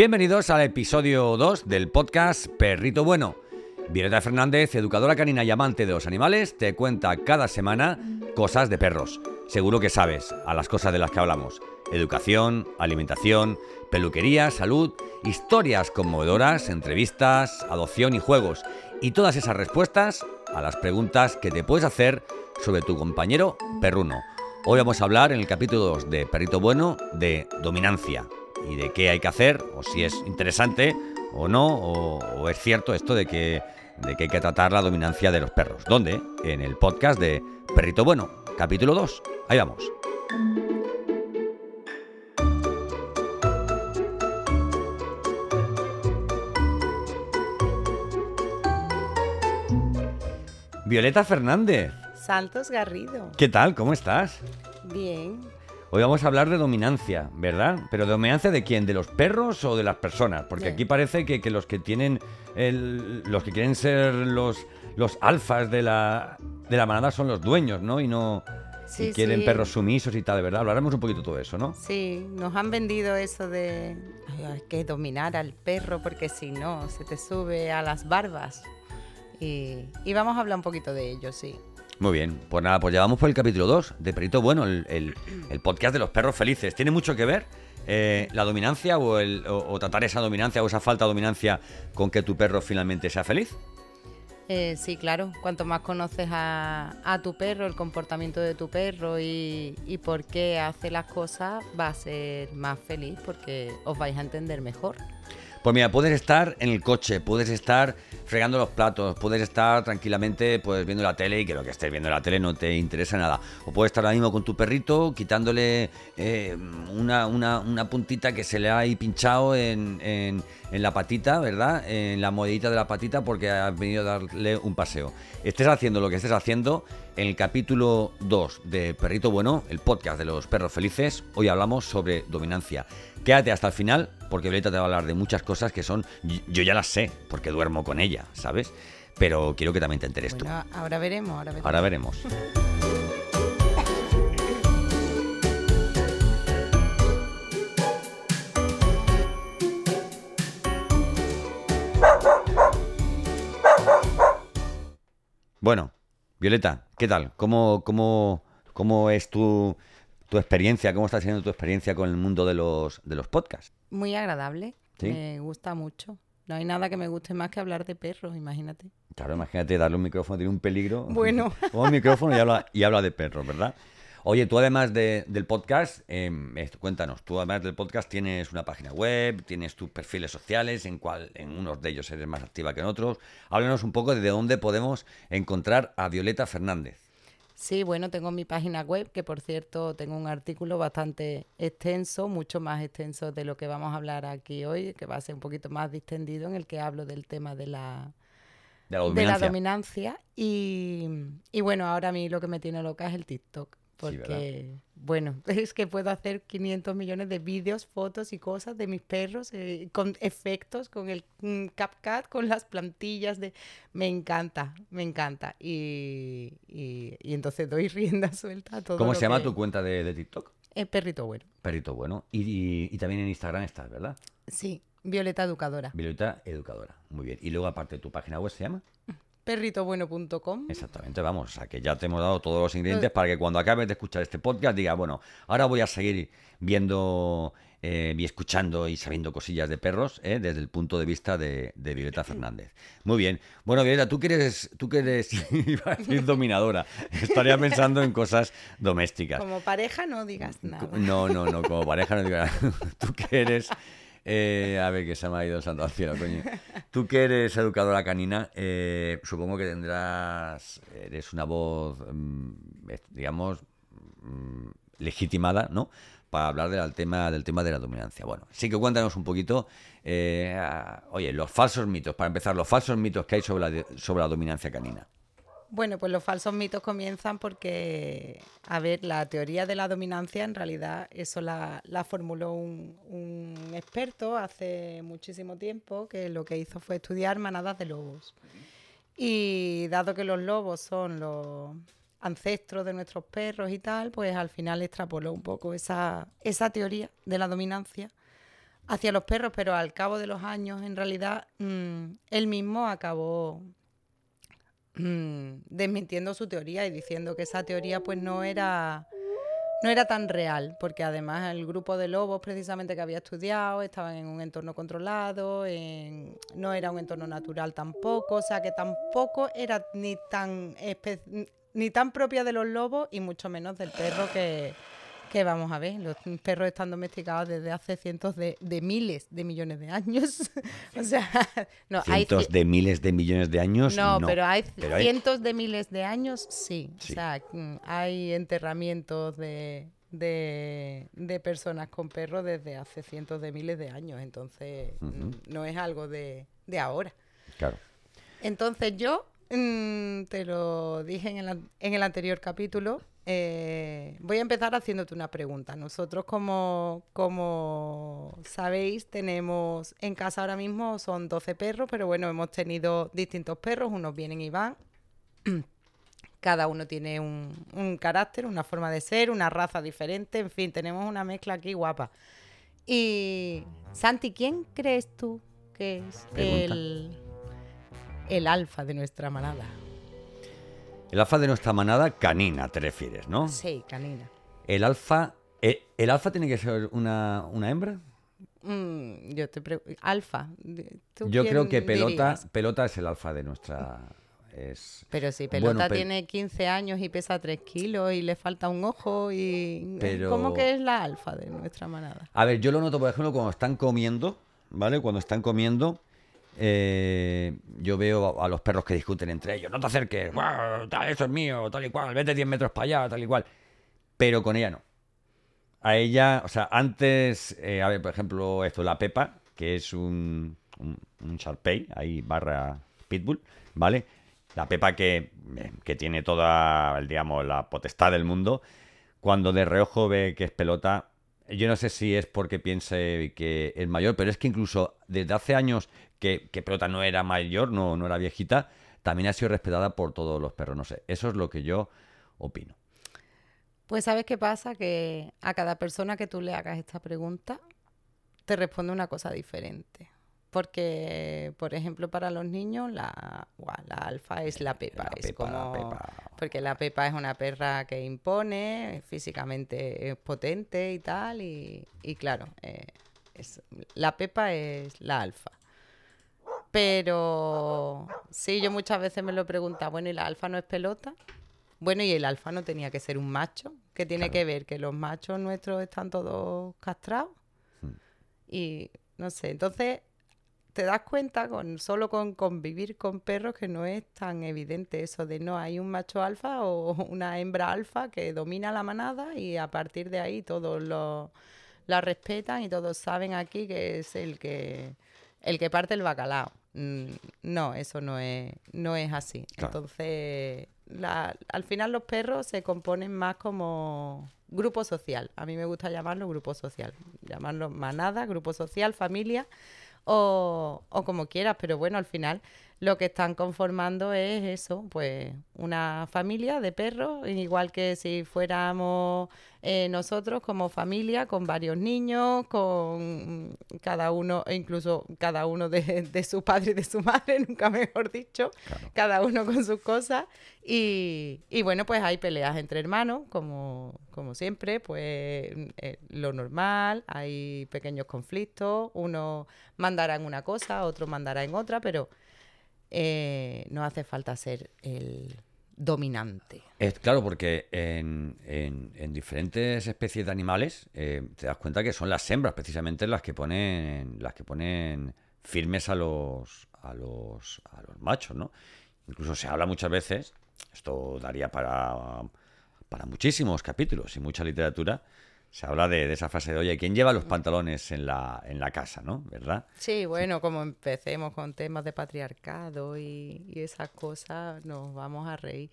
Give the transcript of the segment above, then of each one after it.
Bienvenidos al episodio 2 del podcast Perrito Bueno. Violeta Fernández, educadora canina y amante de los animales, te cuenta cada semana cosas de perros. Seguro que sabes a las cosas de las que hablamos. Educación, alimentación, peluquería, salud, historias conmovedoras, entrevistas, adopción y juegos. Y todas esas respuestas a las preguntas que te puedes hacer sobre tu compañero perruno. Hoy vamos a hablar en el capítulo 2 de Perrito Bueno de dominancia y de qué hay que hacer, o si es interesante o no, o, es cierto esto de que, de que hay que tratar la dominancia de los perros. ¿Dónde? En el podcast de Perrito Bueno, capítulo 2. Ahí vamos. Violeta Fernández. Santos Garrido. ¿Qué tal? ¿Cómo estás? Bien. Hoy vamos a hablar de dominancia, ¿verdad? Pero dominancia de quién, de los perros o de las personas, porque aquí parece que, los que tienen los que quieren ser los los alfas de la de la manada son los dueños, ¿no? Y no y quieren perros sumisos y tal, de verdad. Hablaremos un poquito de todo eso, ¿no? Sí, nos han vendido eso de hay que dominar al perro porque si no se te sube a las barbas. Y, y vamos a hablar un poquito de ello, sí. Muy bien, pues nada, pues llevamos por el capítulo 2 de Perito Bueno, el, podcast de los perros felices. ¿Tiene mucho que ver eh, la dominancia o, el, o, tratar esa dominancia o esa falta de dominancia con que tu perro finalmente sea feliz? Eh, sí, claro. Cuanto más conoces a, tu perro, el comportamiento de tu perro y, y por qué hace las cosas, va a ser más feliz porque os vais a entender mejor. Pues mira, puedes estar en el coche, puedes estar fregando los platos, puedes estar tranquilamente pues viendo la tele y que lo que estés viendo la tele no te interesa nada. O puedes estar ahora mismo con tu perrito quitándole eh, una, una, puntita que se le ha ahí pinchado en, en, la patita, ¿verdad? En la modita de la patita porque has venido a darle un paseo. Estés haciendo lo que estés haciendo, en el capítulo 2 de Perrito Bueno, el podcast de los perros felices, hoy hablamos sobre dominancia. Quédate hasta el final porque Violeta te va a hablar de muchas cosas que son, yo ya las sé, porque duermo con ella, ¿sabes? Pero quiero que también te enteres tú. Ahora veremos, ahora veremos. Ahora veremos. Bueno, Violeta, ¿qué tal? ¿Cómo, cómo, cómo es tu, tu experiencia? ¿Cómo está siendo tu experiencia con el mundo de los, de los podcasts? Muy agradable. Me gusta mucho. No hay nada que me guste más que hablar de perros, imagínate. Claro, imagínate darle un micrófono, tiene un peligro. Bueno. un micrófono y habla, y habla de perros, ¿verdad? Oye, tú además del podcast, em, cuéntanos, tú además del podcast tienes una página web, tienes tus perfiles sociales, en cual en unos de ellos eres más activa que en otros. Háblanos un poco de dónde podemos encontrar a Violeta Fernández. Sí, bueno, tengo mi página web, que por cierto tengo un artículo bastante extenso, mucho más extenso de lo que vamos a hablar aquí hoy, que va a ser un poquito más distendido, en el que hablo del tema de la, de la dominancia. Y, y, bueno, ahora a mí lo que me tiene loca es el TikTok. Porque, bueno, es que puedo hacer 500 millones de vídeos, fotos y cosas de mis perros, eh, con efectos, con el mm, CapCut, con las plantillas de... Me encanta, me encanta. Y, y, entonces doy rienda suelta a todo. ¿Cómo se llama tu cuenta de, TikTok? Eh, Perrito Bueno. Perrito Bueno. Y, y, también en Instagram estás, ¿verdad? Sí, Violeta Educadora. Violeta Educadora, muy bien. Y luego aparte tu página web se llama perritobueno.com. Exactamente, vamos, o sea que ya te hemos dado todos los ingredientes para que cuando acabes de escuchar este podcast diga, bueno, ahora voy a seguir viendo eh, y escuchando y sabiendo cosillas de perros eh, desde el punto de vista de, Violeta Fernández. Muy bien. Bueno, Violeta, tú que eres, tú que eres iba a decir dominadora, estaría pensando en cosas domésticas. Como pareja no digas nada. No, no, no, como pareja no digas nada. Tú que eres eh, a ver, que se me ha ido el santo al cielo, coño. Tú que eres educadora canina, eh, supongo que tendrás, eres una voz, mm, digamos, mm, legitimada, ¿no? Para hablar del tema, del tema de la dominancia. Bueno, sí que cuéntanos un poquito, eh, oye, los falsos mitos, para empezar, los falsos mitos que hay sobre la, sobre la dominancia canina. Bueno, pues los falsos mitos comienzan porque, a ver, la teoría de la dominancia en realidad eso la, formuló un, experto hace muchísimo tiempo que lo que hizo fue estudiar manadas de lobos. Y dado que los lobos son los ancestros de nuestros perros y tal, pues al final extrapoló un poco esa, esa teoría de la dominancia hacia los perros, pero al cabo de los años, en realidad, mm, él mismo acabó desmintiendo su teoría y diciendo que esa teoría pues no era no era tan real, porque además el grupo de lobos precisamente que había estudiado estaban en un entorno controlado, no era un entorno natural tampoco, o sea que tampoco era ni tan ni tan propia de los lobos y mucho menos del perro que, que vamos a ver, los perros están domesticados desde hace cientos de, miles de millones de años. o sea, no, cientos de miles de millones de años. No, Pero, hay cientos de miles de años, sí. O sea, mm, hay enterramientos de, de, personas con perros desde hace cientos de miles de años. Entonces, mm, no es algo de, de ahora. Claro. Entonces, yo mm, te lo dije en el, en el anterior capítulo eh, voy a empezar haciéndote una pregunta. Nosotros, como, como sabéis, tenemos en casa ahora mismo son 12 perros, pero bueno, hemos tenido distintos perros, unos vienen y van. Cada uno tiene un, carácter, una forma de ser, una raza diferente, en fin, tenemos una mezcla aquí guapa. Y Santi, ¿quién crees tú que es el, el alfa de nuestra manada? El alfa de nuestra manada canina, te refieres, ¿no? Sí, canina. El alfa. Eh, ¿El, alfa tiene que ser una, hembra? Mm, yo te pregunto. Alfa. Yo creo que pelota, pelota es el alfa de nuestra. Es... Pero si Pelota tiene 15 años y pesa 3 kilos y le falta un ojo y... ¿Cómo que es la alfa de nuestra manada? A ver, yo lo noto, por ejemplo, cuando están comiendo, ¿vale? Cuando están comiendo, eh, yo veo a, los perros que discuten entre ellos. No te acerques, eso es mío, tal y cual, vete 10 metros para allá, tal y cual. Pero con ella no. A ella, o sea, antes, eh, a ver, por ejemplo, esto, la Pepa, que es un, un, un ahí barra Pitbull, ¿vale? La Pepa que, eh, que tiene toda, digamos, la potestad del mundo, cuando de reojo ve que es pelota, yo no sé si es porque piense que es mayor, pero es que incluso desde hace años que, Pelota no era mayor, no, no era viejita, también ha sido respetada por todos los perros. No sé, eso es lo que yo opino. Pues sabes qué pasa, que a cada persona que tú le hagas esta pregunta, te responde una cosa diferente. Porque, por ejemplo, para los niños, la, la alfa es la pepa. es como, Porque la pepa es una perra que impone, físicamente es potente y tal. Y, claro, eh, es, la pepa es la alfa. Pero sí, yo muchas veces me lo preguntado, bueno, ¿y la alfa no es pelota? Bueno, y el alfa no tenía que ser un macho. ¿Qué tiene que ver? Que los machos nuestros están todos castrados. Hmm. Y no sé, entonces te das cuenta con solo con convivir con perros que no es tan evidente eso de no hay un macho alfa o una hembra alfa que domina la manada y a partir de ahí todos lo, la respetan y todos saben aquí que es el que el que parte el bacalao. Mm, no, eso no es, no es así. Entonces, al final los perros se componen más como grupo social. A mí me gusta llamarlo grupo social. Llamarlo manada, grupo social, familia o, o como quieras. Pero bueno, al final lo que están conformando es eso, pues una familia de perros, igual que si fuéramos eh, nosotros como familia, con varios niños, con cada uno, e incluso cada uno de, su padre y de su madre, nunca mejor dicho, cada uno con sus cosas. Y, y, bueno, pues hay peleas entre hermanos, como, como siempre, pues eh, lo normal, hay pequeños conflictos, uno mandará en una cosa, otro mandará en otra, pero eh, no hace falta ser el dominante. Es claro, porque en, diferentes especies de animales eh, te das cuenta que son las hembras precisamente las que ponen las que ponen firmes a los a los a los machos, ¿no? Incluso se habla muchas veces, esto daría para para muchísimos capítulos y mucha literatura se habla de, esa fase de, oye, ¿quién lleva los pantalones en la, en la casa, no? ¿Verdad? Sí, bueno, como empecemos con temas de patriarcado y, esas cosas, nos vamos a reír.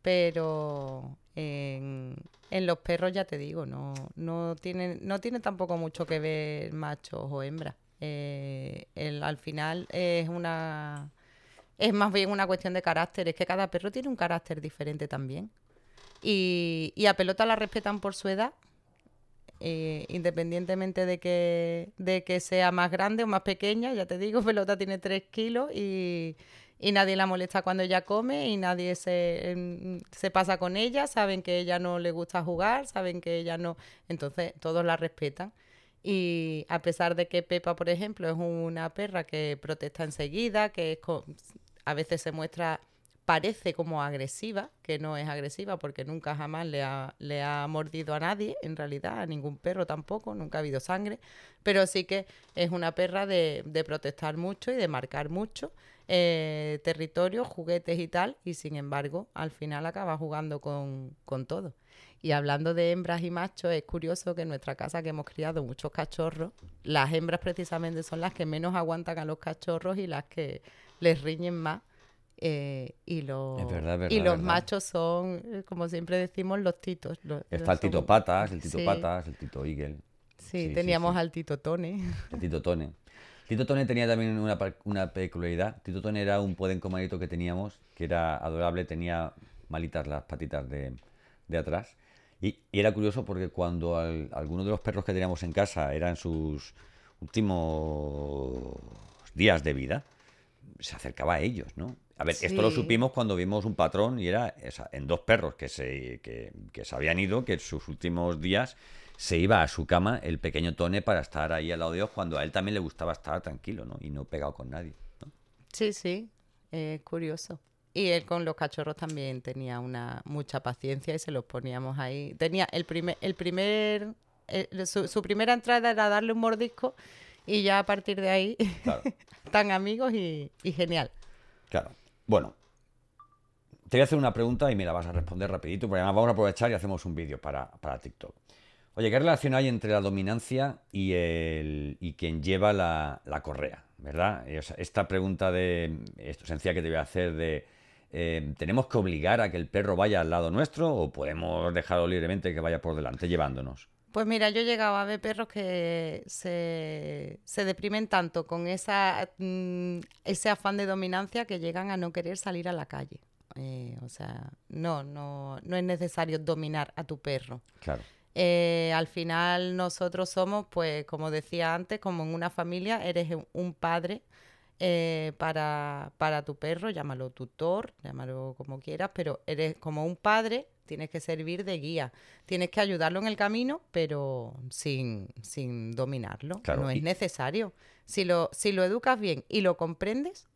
Pero en, los perros, ya te digo, no, no, tiene, no tiene tampoco mucho que ver machos o hembras. Eh, al final es una... Es más bien una cuestión de carácter, es que cada perro tiene un carácter diferente también. Y, y a pelota la respetan por su edad, eh, independientemente de que, de que sea más grande o más pequeña, ya te digo, Pelota tiene 3 kilos y, y nadie la molesta cuando ella come y nadie se, se, pasa con ella, saben que ella no le gusta jugar, saben que ella no, entonces todos la respetan. Y a pesar de que Pepa, por ejemplo, es una perra que protesta enseguida, que es a veces se muestra, parece como agresiva, que no es agresiva porque nunca jamás le ha, mordido a nadie, en realidad, a ningún perro tampoco, nunca ha habido sangre, pero sí que es una perra de, protestar mucho y de marcar mucho eh, territorios, juguetes y tal, y sin embargo, al final acaba jugando con, con todo. Y hablando de hembras y machos, es curioso que en nuestra casa que hemos criado muchos cachorros, las hembras precisamente son las que menos aguantan a los cachorros y las que les riñen más. Eh, y los, y los machos son, eh, como siempre decimos, los titos. Está el tito patas, el tito patas, el tito eagle. Sí, teníamos al tito tone. El tito tone. Tito Tone tenía también una, una peculiaridad. Tito Tone era un podenco malito que teníamos, que era adorable, tenía malitas las patitas de, atrás. Y, era curioso porque cuando algunos de los perros que teníamos en casa eran sus últimos días de vida, se acercaba a ellos, ¿no? A ver, esto lo supimos cuando vimos un patrón y era en dos perros que se, que, que se habían ido, que en sus últimos días se iba a su cama el pequeño Tone para estar ahí al lado de Dios cuando a él también le gustaba estar tranquilo, ¿no? Y no pegado con nadie. Sí, sí, es curioso. Y él con los cachorros también tenía una mucha paciencia y se los poníamos ahí. Tenía el primer, el primer, su, primera entrada era darle un mordisco y ya a partir de ahí están amigos y, genial. Claro. Bueno, te voy a hacer una pregunta y me la vas a responder rapidito, porque además vamos a aprovechar y hacemos un vídeo para, para TikTok. Oye, ¿qué relación hay entre la dominancia y, el, y quien lleva la, correa? ¿Verdad? esta pregunta de esto sencilla que te voy a hacer de eh, ¿tenemos que obligar a que el perro vaya al lado nuestro o podemos dejarlo libremente que vaya por delante llevándonos? Pues mira, yo he llegado a ver perros que se, deprimen tanto con esa, mm, ese afán de dominancia que llegan a no querer salir a la calle. Eh, o sea, no, no, no es necesario dominar a tu perro. Claro. Eh, al final nosotros somos, pues como decía antes, como en una familia, eres un padre eh, para, para tu perro, llámalo tutor, llámalo como quieras, pero eres como un padre, tienes que servir de guía, tienes que ayudarlo en el camino, pero sin, sin dominarlo, no es necesario. Si lo, si lo educas bien y lo comprendes,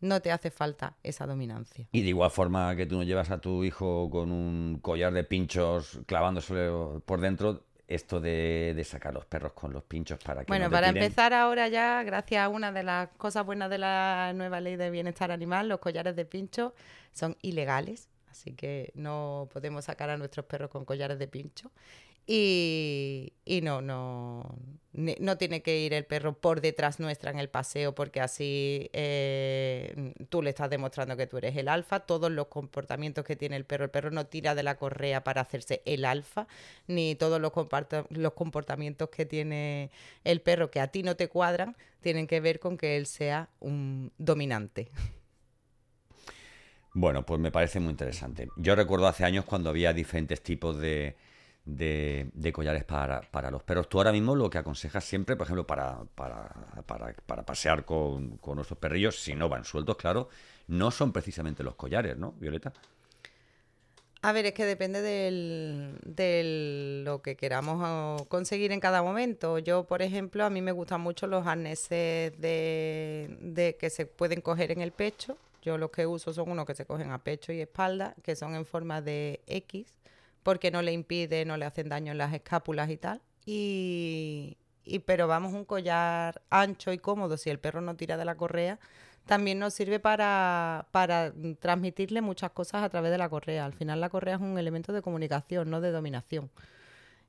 no te hace falta esa dominancia. Y de igual forma que tú no llevas a tu hijo con un collar de pinchos clavándose por dentro, esto de, sacar los perros con los pinchos para que... Bueno, para empezar ahora ya, gracias a una de las cosas buenas de la nueva ley de bienestar animal, los collares de pincho son ilegales, así que no podemos sacar a nuestros perros con collares de pincho. Y, no, no, no tiene que ir el perro por detrás nuestra en el paseo porque así eh, tú le estás demostrando que tú eres el alfa. Todos los comportamientos que tiene el perro, el perro no tira de la correa para hacerse el alfa, ni todos los, los comportamientos que tiene el perro que a ti no te cuadran tienen que ver con que él sea un dominante. Bueno, pues me parece muy interesante. Yo recuerdo hace años cuando había diferentes tipos de de, collares para, para, los perros. Tú ahora mismo lo que aconsejas siempre, por ejemplo, para, para, para, pasear con, con, nuestros perrillos, si no van sueltos, claro, no son precisamente los collares, ¿no, Violeta? A ver, es que depende de lo que queramos conseguir en cada momento. Yo, por ejemplo, a mí me gustan mucho los arneses de, de que se pueden coger en el pecho. Yo los que uso son unos que se cogen a pecho y espalda, que son en forma de X porque no le impide, no le hacen daño en las escápulas y tal. Y, pero vamos, un collar ancho y cómodo, si el perro no tira de la correa, también nos sirve para, para transmitirle muchas cosas a través de la correa. Al final la correa es un elemento de comunicación, no de dominación.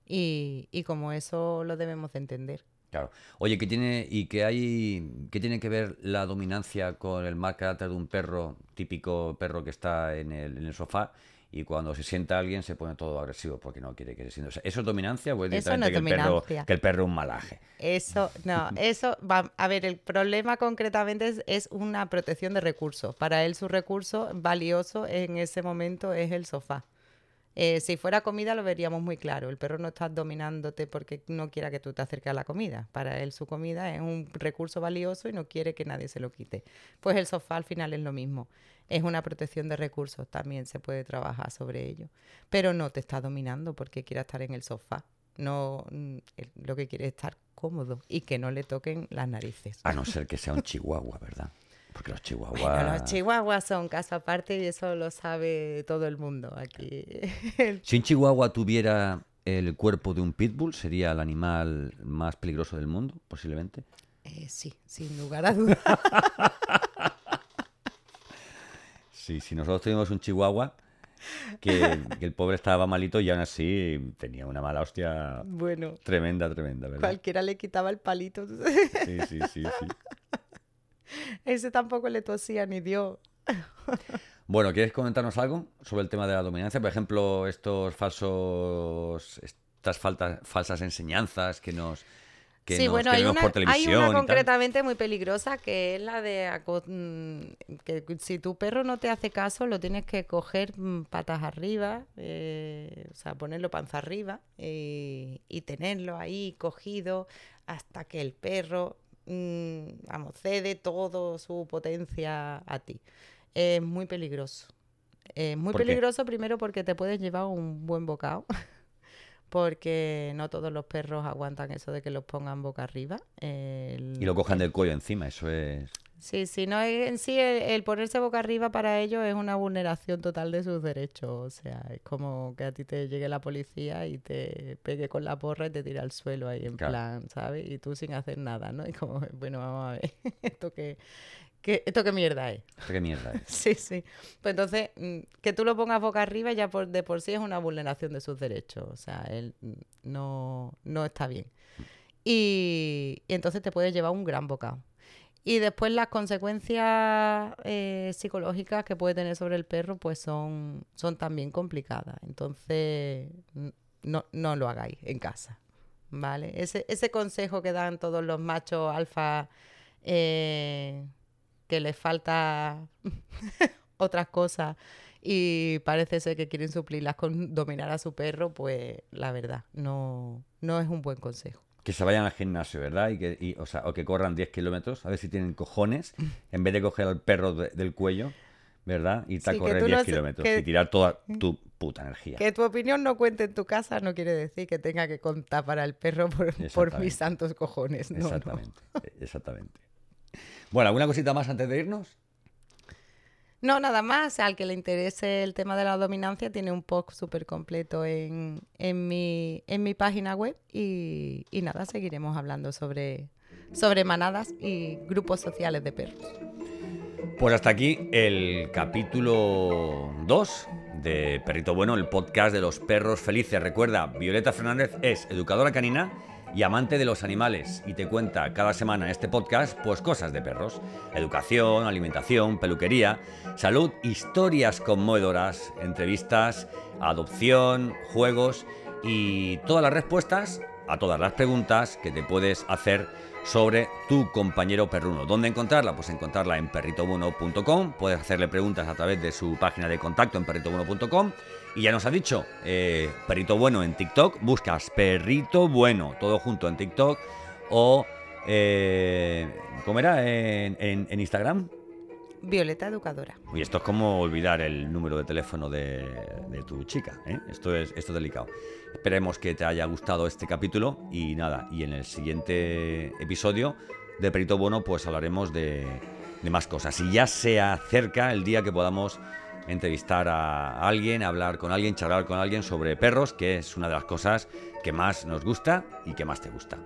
Y, y como eso lo debemos de entender. Claro. Oye, ¿qué tiene y qué hay qué tiene que ver la dominancia con el mal carácter de un perro, típico perro que está en el, en el sofá, y cuando se sienta alguien se pone todo agresivo porque no quiere que se sienta. ¿Eso es dominancia o es directamente que, el perro, que el perro es un malaje? Eso, no, eso va, a ver, el problema concretamente es, una protección de recursos. Para él su recurso valioso en ese momento es el sofá. Eh, si fuera comida lo veríamos muy claro. El perro no está dominándote porque no quiera que tú te acerques a la comida. Para él su comida es un recurso valioso y no quiere que nadie se lo quite. Pues el sofá al final es lo mismo. Es una protección de recursos, también se puede trabajar sobre ello. Pero no te está dominando porque quiera estar en el sofá. No, mm, lo que quiere es estar cómodo y que no le toquen las narices. A no ser que sea un chihuahua, ¿verdad? Porque los chihuahuas... los chihuahuas son caso aparte y eso lo sabe todo el mundo aquí. si un chihuahua tuviera el cuerpo de un pitbull, ¿sería el animal más peligroso del mundo, posiblemente? Eh, sí, sin lugar a dudas. sí, si nosotros tuvimos un chihuahua, que, el pobre estaba malito y aún así tenía una mala hostia bueno, tremenda, tremenda, ¿verdad? Cualquiera le quitaba el palito. Sí, sí, sí, sí. Ese tampoco le tosía ni dio. Bueno, ¿quieres comentarnos algo sobre el tema de la dominancia? Por ejemplo, estos falsos, estas falsas enseñanzas que nos, que sí, bueno, hay una, Hay una concretamente muy peligrosa que es la de mm, que si tu perro no te hace caso, lo tienes que coger mm, patas arriba, eh, o sea, ponerlo panza arriba y, tenerlo ahí cogido hasta que el perro mmm, vamos, cede toda su potencia a ti. Es muy peligroso. Es muy peligroso primero porque te puedes llevar un buen bocado. porque no todos los perros aguantan eso de que los pongan boca arriba. y lo cojan del cuello encima, eso es... Sí, sí, no en sí el, ponerse boca arriba para ellos es una vulneración total de sus derechos. O sea, es como que a ti te llegue la policía y te pegue con la porra y te tira al suelo ahí en plan, ¿sabes? Y tú sin hacer nada, ¿no? Y como, bueno, vamos a ver, esto que ¿Esto qué mierda es? ¿Esto qué mierda es? sí, sí. Pues entonces, mm, que tú lo pongas boca arriba ya por, de por sí es una vulneración de sus derechos. O sea, él mm, no, no está bien. Y, entonces te puedes llevar un gran bocado. Y después las consecuencias eh, psicológicas que puede tener sobre el perro, pues son, son también complicadas. Entonces, no, no lo hagáis en casa. ¿Vale? Ese, ese consejo que dan todos los machos alfa eh, que les falta otras cosas y parece ser que quieren suplirlas con dominar a su perro, pues la verdad, no, no es un buen consejo. Que se vayan al gimnasio, ¿verdad? Y que, o, sea, o que corran 10 kilómetros, a ver si tienen cojones, en vez de coger al perro del cuello, ¿verdad? Y te a correr 10 kilómetros y tirar toda tu puta energía. Que tu opinión no cuente en tu casa no quiere decir que tenga que contar para el perro por, mis santos cojones. No, exactamente, exactamente. Bueno, ¿alguna cosita más antes de irnos? No, nada más. Al que le interese el tema de la dominancia, tiene un post súper completo en, mi, en mi página web. Y, nada, seguiremos hablando sobre, sobre manadas y grupos sociales de perros. Pues hasta aquí el capítulo 2 de Perrito Bueno, el podcast de los perros felices. Recuerda, Violeta Fernández es educadora canina y amante de los animales y te cuenta cada semana en este podcast pues cosas de perros, educación, alimentación, peluquería, salud, historias conmovedoras, entrevistas, adopción, juegos y todas las respuestas a todas las preguntas que te puedes hacer sobre tu compañero perruno. ¿Dónde encontrarla? Pues encontrarla en perritobuno.com. Puedes hacerle preguntas a través de su página de contacto en perritobuno.com. Y ya nos ha dicho, eh, Perrito Bueno en TikTok, buscas Perrito Bueno, todo junto en TikTok. O, eh, ¿cómo era? En, Instagram. Violeta Educadora. Y esto es como olvidar el número de teléfono de, tu chica. ¿eh? Esto, es, esto es delicado. Esperemos que te haya gustado este capítulo y nada, y en el siguiente episodio de Perito Bueno pues hablaremos de, de más cosas. Y ya se acerca el día que podamos entrevistar a alguien, hablar con alguien, charlar con alguien sobre perros, que es una de las cosas que más nos gusta y que más te gusta.